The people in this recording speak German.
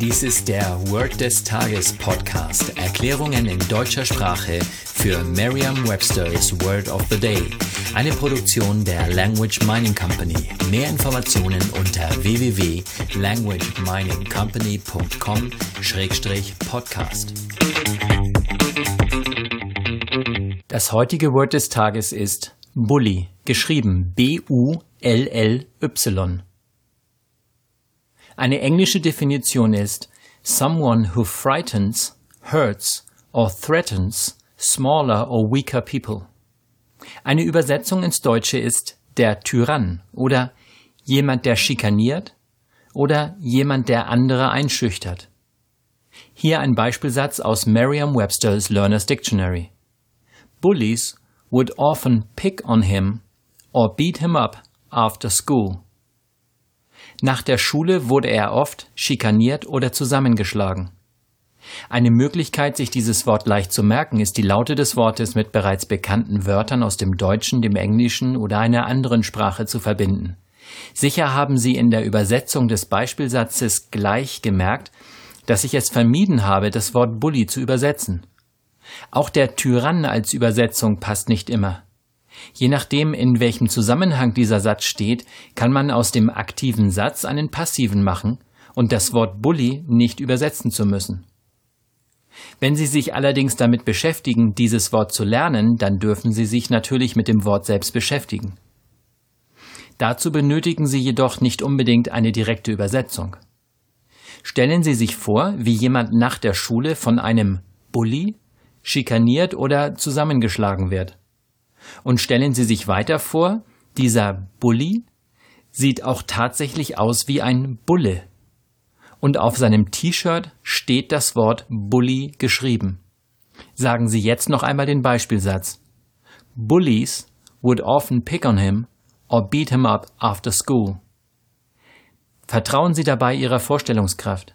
Dies ist der Word des Tages Podcast. Erklärungen in deutscher Sprache für Merriam-Webster's Word of the Day. Eine Produktion der Language Mining Company. Mehr Informationen unter www.languageminingcompany.com-podcast. Das heutige Word des Tages ist Bully, geschrieben B-U-L-L-Y. Eine englische Definition ist someone who frightens, hurts or threatens smaller or weaker people. Eine Übersetzung ins Deutsche ist der Tyrann oder jemand, der schikaniert oder jemand, der andere einschüchtert. Hier ein Beispielsatz aus Merriam-Webster's Learner's Dictionary. Bullies would often pick on him or beat him up after school. Nach der Schule wurde er oft schikaniert oder zusammengeschlagen. Eine Möglichkeit, sich dieses Wort leicht zu merken, ist die Laute des Wortes mit bereits bekannten Wörtern aus dem Deutschen, dem Englischen oder einer anderen Sprache zu verbinden. Sicher haben Sie in der Übersetzung des Beispielsatzes gleich gemerkt, dass ich es vermieden habe, das Wort Bully zu übersetzen. Auch der Tyrann als Übersetzung passt nicht immer. Je nachdem, in welchem Zusammenhang dieser Satz steht, kann man aus dem aktiven Satz einen passiven machen und das Wort Bully nicht übersetzen zu müssen. Wenn Sie sich allerdings damit beschäftigen, dieses Wort zu lernen, dann dürfen Sie sich natürlich mit dem Wort selbst beschäftigen. Dazu benötigen Sie jedoch nicht unbedingt eine direkte Übersetzung. Stellen Sie sich vor, wie jemand nach der Schule von einem Bully schikaniert oder zusammengeschlagen wird. Und stellen Sie sich weiter vor, dieser Bully sieht auch tatsächlich aus wie ein Bulle. Und auf seinem T-Shirt steht das Wort Bully geschrieben. Sagen Sie jetzt noch einmal den Beispielsatz. Bullies would often pick on him or beat him up after school. Vertrauen Sie dabei Ihrer Vorstellungskraft.